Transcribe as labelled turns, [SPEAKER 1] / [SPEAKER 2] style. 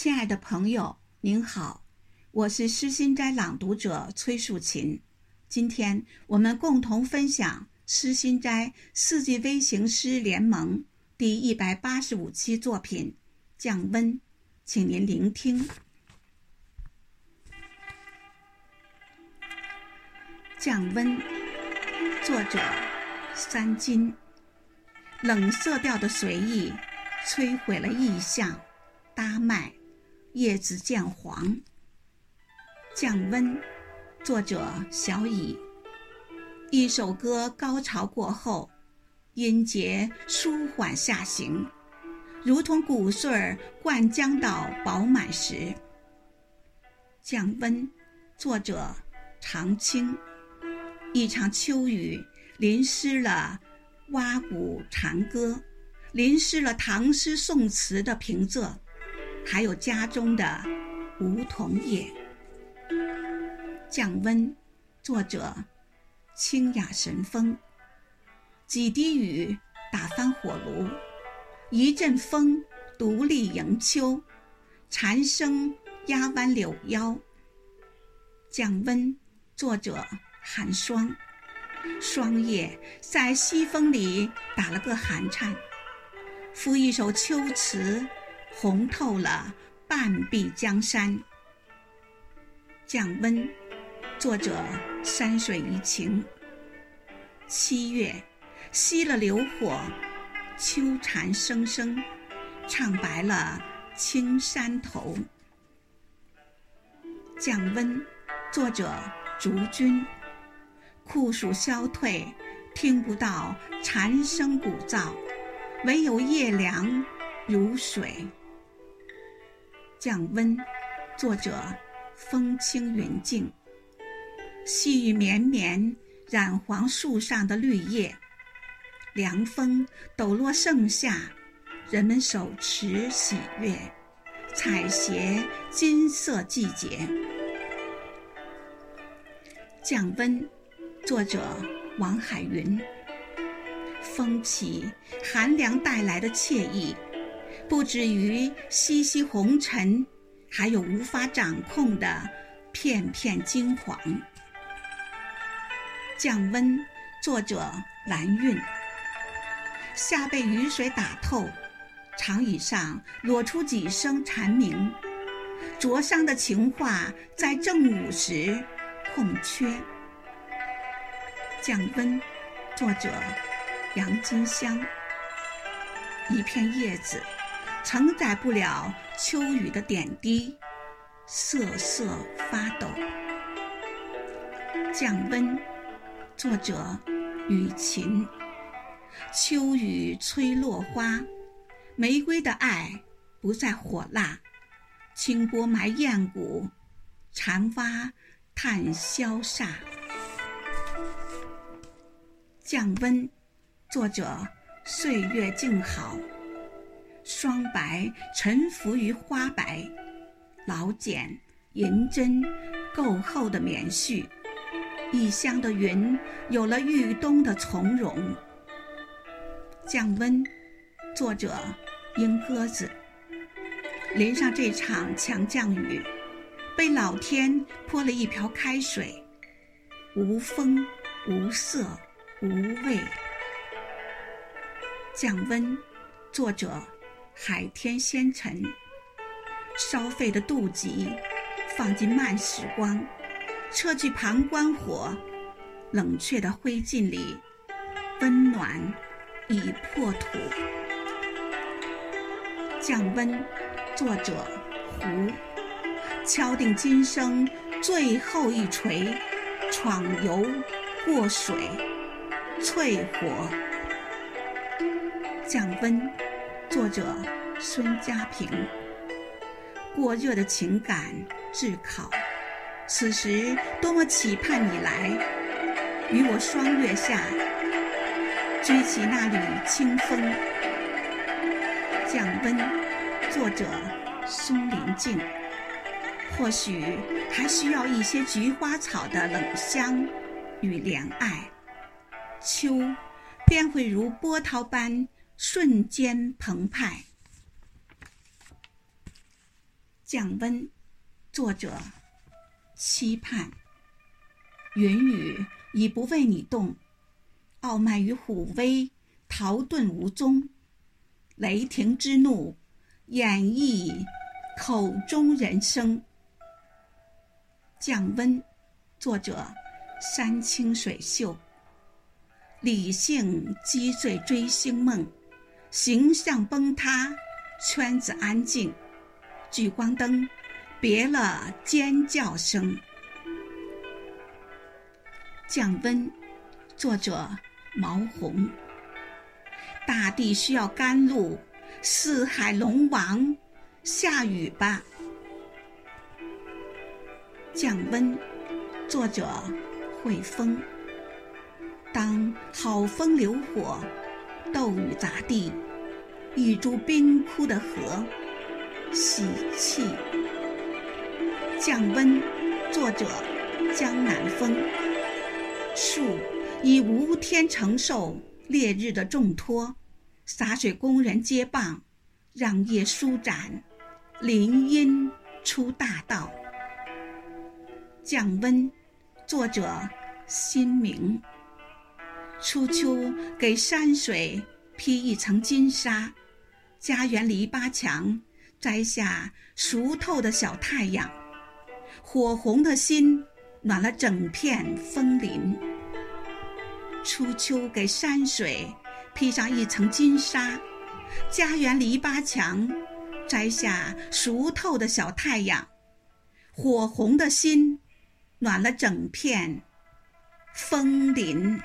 [SPEAKER 1] 亲爱的朋友，您好，我是诗心斋朗读者崔树琴。今天我们共同分享诗心斋四季微型诗联盟第一百八十五期作品《降温》，请您聆听。降温，作者三金。冷色调的随意，摧毁了意象，搭脉。叶子渐黄，降温。作者小乙。一首歌高潮过后，音节舒缓下行，如同谷穗灌浆到饱满时。降温。作者常青。一场秋雨淋湿了蛙鼓长歌，淋湿了唐诗宋词的平仄。还有家中的梧桐叶，降温。作者：清雅神风。几滴雨打翻火炉，一阵风独立迎秋。蝉声压弯柳腰。降温。作者：寒霜。霜叶在西风里打了个寒颤，赋一首秋词。红透了半壁江山。降温，作者山水怡情。七月，熄了流火，秋蝉声声，唱白了青山头。降温，作者竹君。酷暑消退，听不到蝉声鼓噪，唯有夜凉如水。降温，作者风轻云静。细雨绵绵，染黄树上的绿叶。凉风抖落盛夏，人们手持喜悦，采撷金色季节。降温，作者王海云。风起，寒凉带来的惬意。不止于淅淅红尘，还有无法掌控的片片金黄。降温，作者蓝韵。夏被雨水打透，长椅上裸出几声蝉鸣，灼伤的情话在正午时空缺。降温，作者杨金香。一片叶子。承载不了秋雨的点滴，瑟瑟发抖。降温，作者雨晴。秋雨吹落花，玫瑰的爱不再火辣。清波埋雁骨，蝉蛙叹萧煞。降温，作者岁月静好。霜白沉浮于花白，老茧银针够厚的棉絮，异乡的云有了豫东的从容。降温，作者莺鸽子。淋上这场强降雨，被老天泼了一瓢开水，无风无色无味。降温，作者。海天仙尘，烧沸的肚脐，放进慢时光，撤去旁观火，冷却的灰烬里，温暖已破土。降温，作者胡。敲定今生最后一锤，闯油过水，淬火。降温。作者孙家平。过热的情感炙烤，此时多么期盼你来，与我霜月下，追起那缕清风。降温，作者松林静。或许还需要一些菊花草的冷香与怜爱，秋便会如波涛般。瞬间澎湃。降温，作者：期盼。云雨已不为你动，傲慢与虎威，逃遁无踪。雷霆之怒，演绎口中人生。降温，作者：山清水秀。理性击碎追星梦，形象崩塌，圈子安静。聚光灯，别了尖叫声。降温，作者毛红。大地需要甘露，四海龙王，下雨吧。降温，作者惠风。当好风流火，骤雨砸地，一株冰枯的荷。喜气，降温。作者：江南风。树以无天承受烈日的重托，洒水工人接棒，让叶舒展，林荫出大道。降温。作者：新明。初秋给山水披一层金纱，家园篱笆墙。摘下熟透的小太阳，火红的心暖了整片枫林。初秋给山水披上一层金纱，家园篱笆墙，摘下熟透的小太阳，火红的心暖了整片枫林。